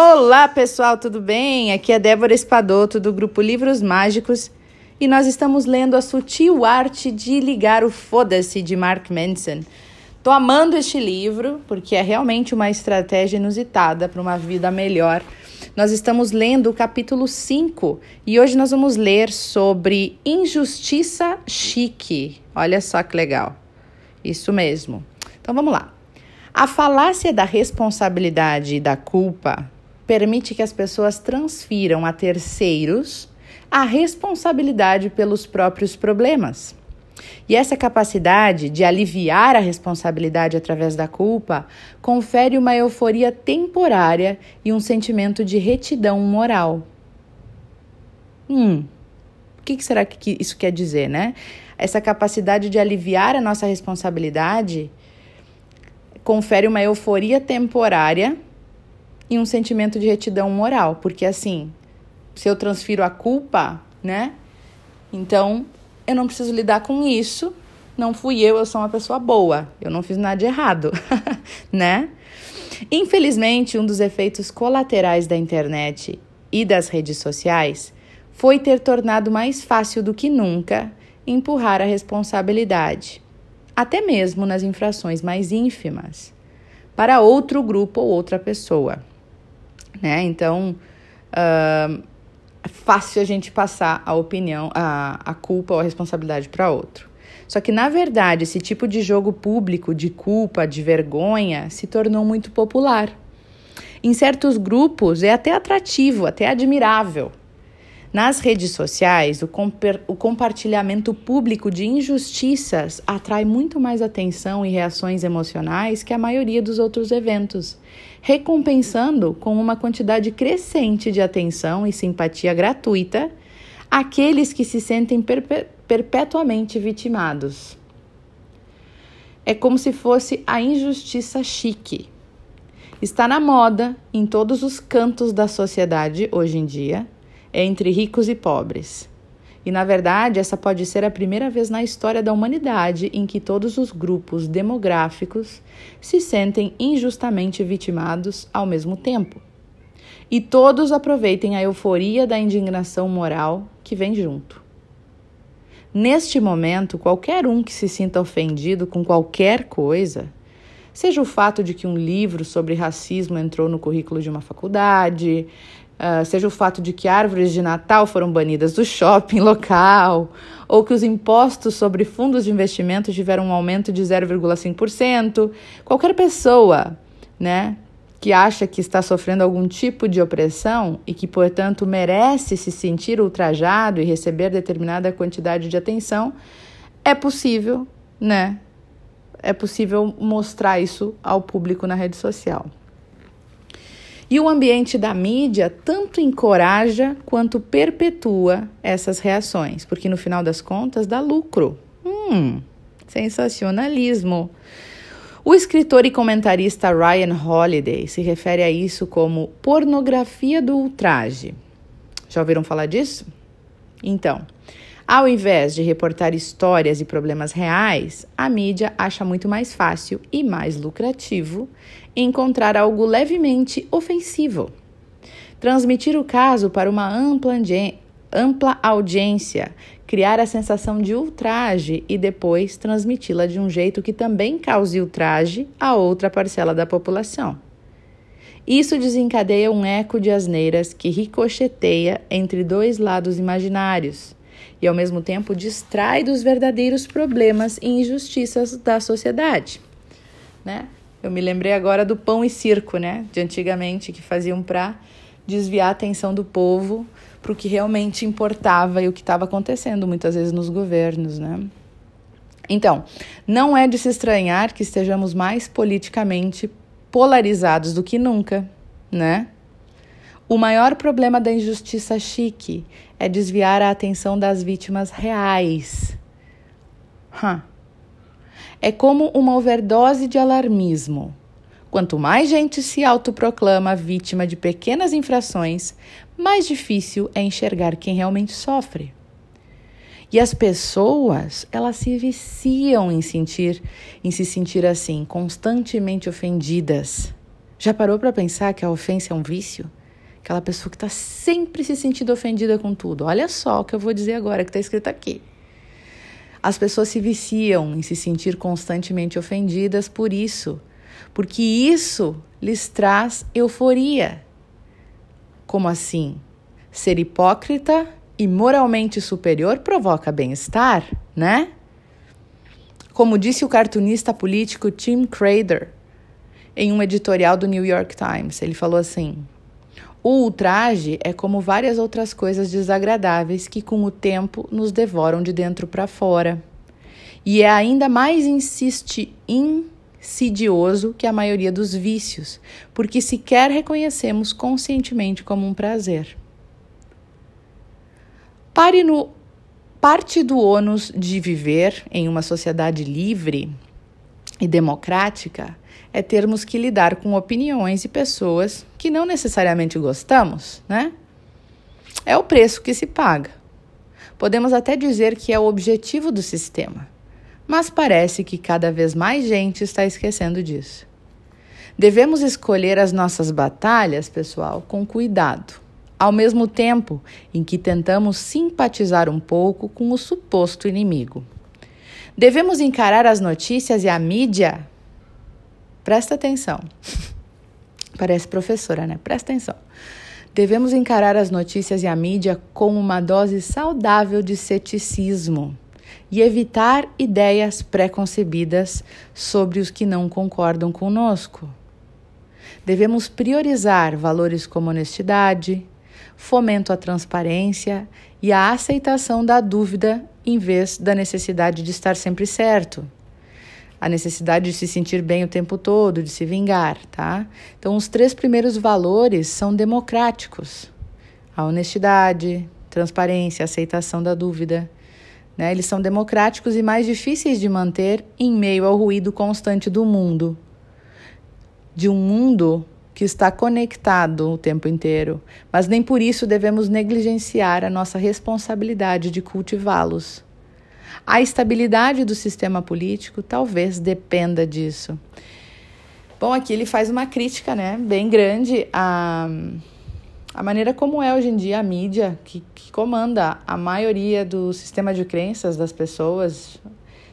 Olá, pessoal, tudo bem? Aqui é Débora Espadoto do grupo Livros Mágicos e nós estamos lendo A Sutil Arte de Ligar o Foda-se de Mark Manson. Tô amando este livro porque é realmente uma estratégia inusitada para uma vida melhor. Nós estamos lendo o capítulo 5 e hoje nós vamos ler sobre injustiça chique. Olha só que legal. Isso mesmo. Então vamos lá. A falácia da responsabilidade e da culpa permite que as pessoas transfiram a terceiros a responsabilidade pelos próprios problemas. E essa capacidade de aliviar a responsabilidade através da culpa confere uma euforia temporária e um sentimento de retidão moral. Hum, o que será que isso quer dizer, né? Essa capacidade de aliviar a nossa responsabilidade confere uma euforia temporária e um sentimento de retidão moral, porque assim, se eu transfiro a culpa, né? Então, eu não preciso lidar com isso. Não fui eu, eu sou uma pessoa boa. Eu não fiz nada de errado, né? Infelizmente, um dos efeitos colaterais da internet e das redes sociais foi ter tornado mais fácil do que nunca empurrar a responsabilidade, até mesmo nas infrações mais ínfimas, para outro grupo ou outra pessoa né? Então, uh, é fácil a gente passar a opinião, a, a culpa ou a responsabilidade para outro. Só que, na verdade, esse tipo de jogo público de culpa, de vergonha, se tornou muito popular. Em certos grupos é até atrativo, até admirável. Nas redes sociais, o, o, compartilhamento público de injustiças atrai muito mais atenção e reações emocionais que a maioria dos outros eventos, recompensando com uma quantidade crescente de atenção e simpatia gratuita aqueles que se sentem perpetuamente vitimados. É como se fosse a injustiça chique. Está na moda em todos os cantos da sociedade hoje em dia entre ricos e pobres. E na verdade, essa pode ser a primeira vez na história da humanidade em que todos os grupos demográficos se sentem injustamente vitimados ao mesmo tempo. E todos aproveitem a euforia da indignação moral que vem junto. Neste momento, qualquer um que se sinta ofendido com qualquer coisa, seja o fato de que um livro sobre racismo entrou no currículo de uma faculdade, Uh, seja o fato de que árvores de Natal foram banidas do shopping local, ou que os impostos sobre fundos de investimento tiveram um aumento de 0,5%. Qualquer pessoa, né, que acha que está sofrendo algum tipo de opressão e que, portanto, merece se sentir ultrajado e receber determinada quantidade de atenção, é possível, né? É possível mostrar isso ao público na rede social. E o ambiente da mídia tanto encoraja quanto perpetua essas reações, porque no final das contas dá lucro. Hum, sensacionalismo. O escritor e comentarista Ryan Holiday se refere a isso como pornografia do ultraje. Já ouviram falar disso? Então, ao invés de reportar histórias e problemas reais, a mídia acha muito mais fácil e mais lucrativo encontrar algo levemente ofensivo. Transmitir o caso para uma ampla, ampla audiência, criar a sensação de ultraje e depois transmiti-la de um jeito que também cause ultraje a outra parcela da população. Isso desencadeia um eco de asneiras que ricocheteia entre dois lados imaginários e, ao mesmo tempo, distrai dos verdadeiros problemas e injustiças da sociedade. Né? Eu me lembrei agora do pão e circo, né? De antigamente, que faziam para desviar a atenção do povo para o que realmente importava e o que estava acontecendo muitas vezes nos governos, né? Então, não é de se estranhar que estejamos mais politicamente polarizados do que nunca, né? O maior problema da injustiça chique é desviar a atenção das vítimas reais. Huh. É como uma overdose de alarmismo. Quanto mais gente se autoproclama vítima de pequenas infrações, mais difícil é enxergar quem realmente sofre. E as pessoas, elas se viciam em sentir, em se sentir assim, constantemente ofendidas, Já parou para pensar que a ofensa é um vício? Aquela pessoa que está sempre se sentindo ofendida com tudo. Olha só o que eu vou dizer agora, que está escrito aqui. As pessoas se viciam em se sentir constantemente ofendidas por isso, porque isso lhes traz euforia. Como assim? Ser hipócrita e moralmente superior provoca bem-estar, né? Como disse o cartunista político Tim Crader em um editorial do New York Times, ele falou assim: o ultraje é como várias outras coisas desagradáveis que, com o tempo, nos devoram de dentro para fora. E é ainda mais insiste, insidioso que a maioria dos vícios, porque sequer reconhecemos conscientemente como um prazer. Pare no parte do ônus de viver em uma sociedade livre e democrática é termos que lidar com opiniões e pessoas que não necessariamente gostamos, né? É o preço que se paga. Podemos até dizer que é o objetivo do sistema mas parece que cada vez mais gente está esquecendo disso. Devemos escolher as nossas batalhas, pessoal, com cuidado, ao mesmo tempo em que tentamos simpatizar um pouco com o suposto inimigo. Devemos encarar as notícias e a mídia. Presta atenção. Parece professora, né? Presta atenção. Devemos encarar as notícias e a mídia com uma dose saudável de ceticismo e evitar ideias preconcebidas sobre os que não concordam conosco. Devemos priorizar valores como honestidade, fomento à transparência e a aceitação da dúvida em vez da necessidade de estar sempre certo. A necessidade de se sentir bem o tempo todo, de se vingar, tá? Então, os três primeiros valores são democráticos: a honestidade, transparência, aceitação da dúvida. Né? Eles são democráticos e mais difíceis de manter em meio ao ruído constante do mundo. De um mundo que está conectado o tempo inteiro, mas nem por isso devemos negligenciar a nossa responsabilidade de cultivá-los. A estabilidade do sistema político talvez dependa disso. Bom, aqui ele faz uma crítica, né, bem grande a a maneira como é hoje em dia a mídia que, que comanda a maioria do sistema de crenças das pessoas.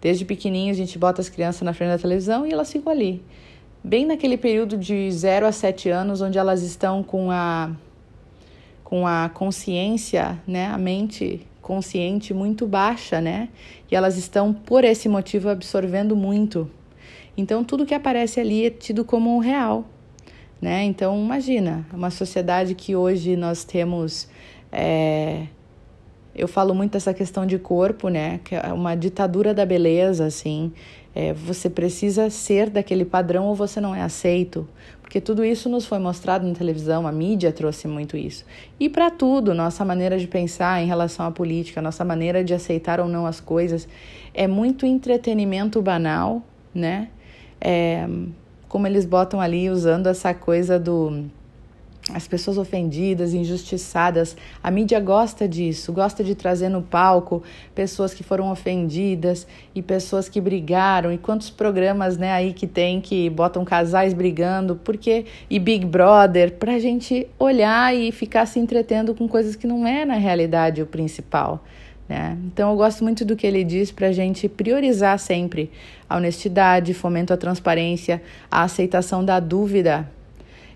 Desde pequenininho a gente bota as crianças na frente da televisão e elas ficam ali. Bem naquele período de 0 a 7 anos, onde elas estão com a, com a consciência, né, a mente consciente muito baixa, né? E elas estão, por esse motivo, absorvendo muito. Então, tudo que aparece ali é tido como real. Né? Então, imagina, uma sociedade que hoje nós temos. É, eu falo muito dessa questão de corpo, né? Que é uma ditadura da beleza, assim. É, você precisa ser daquele padrão ou você não é aceito. Porque tudo isso nos foi mostrado na televisão, a mídia trouxe muito isso. E para tudo, nossa maneira de pensar em relação à política, nossa maneira de aceitar ou não as coisas, é muito entretenimento banal, né? É, como eles botam ali usando essa coisa do as pessoas ofendidas, injustiçadas. A mídia gosta disso, gosta de trazer no palco pessoas que foram ofendidas e pessoas que brigaram. E quantos programas, né, aí que tem que botam casais brigando, porque e Big Brother, pra gente olhar e ficar se entretendo com coisas que não é na realidade o principal. Né? Então, eu gosto muito do que ele diz para a gente priorizar sempre a honestidade, fomento à transparência, a aceitação da dúvida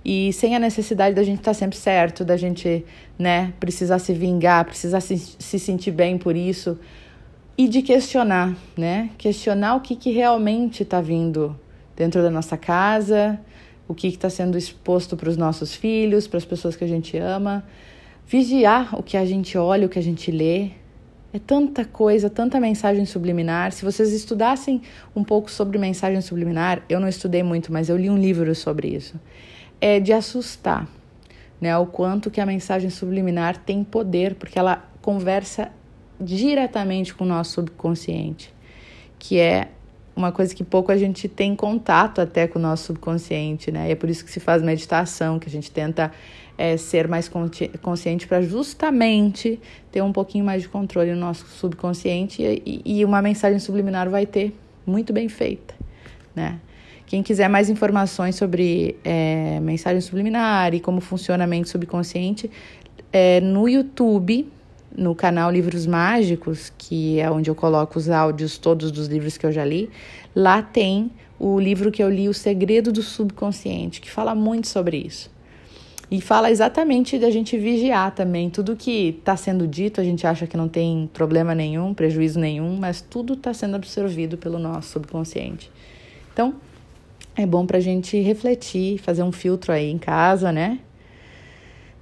e sem a necessidade da gente estar tá sempre certo, da gente né, precisar se vingar, precisar se, se sentir bem por isso. E de questionar, né? Questionar o que, que realmente está vindo dentro da nossa casa, o que está sendo exposto para os nossos filhos, para as pessoas que a gente ama, vigiar o que a gente olha, o que a gente lê, é tanta coisa, tanta mensagem subliminar. Se vocês estudassem um pouco sobre mensagem subliminar, eu não estudei muito, mas eu li um livro sobre isso. É de assustar, né? O quanto que a mensagem subliminar tem poder, porque ela conversa diretamente com o nosso subconsciente, que é uma coisa que pouco a gente tem contato até com o nosso subconsciente, né? E é por isso que se faz meditação, que a gente tenta é, ser mais consciente para justamente ter um pouquinho mais de controle no nosso subconsciente e, e uma mensagem subliminar vai ter muito bem feita, né? Quem quiser mais informações sobre é, mensagem subliminar e como funciona a mente subconsciente, é, no YouTube, no canal Livros Mágicos, que é onde eu coloco os áudios todos dos livros que eu já li, lá tem o livro que eu li, O Segredo do Subconsciente, que fala muito sobre isso. E fala exatamente da gente vigiar também. Tudo que está sendo dito, a gente acha que não tem problema nenhum, prejuízo nenhum, mas tudo está sendo absorvido pelo nosso subconsciente. Então, é bom para a gente refletir, fazer um filtro aí em casa, né?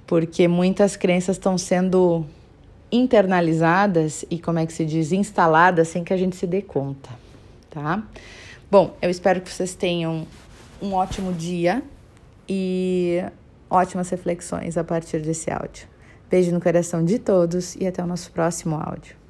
Porque muitas crenças estão sendo internalizadas e, como é que se diz, instaladas sem que a gente se dê conta, tá? Bom, eu espero que vocês tenham um ótimo dia e ótimas reflexões a partir desse áudio. Beijo no coração de todos e até o nosso próximo áudio.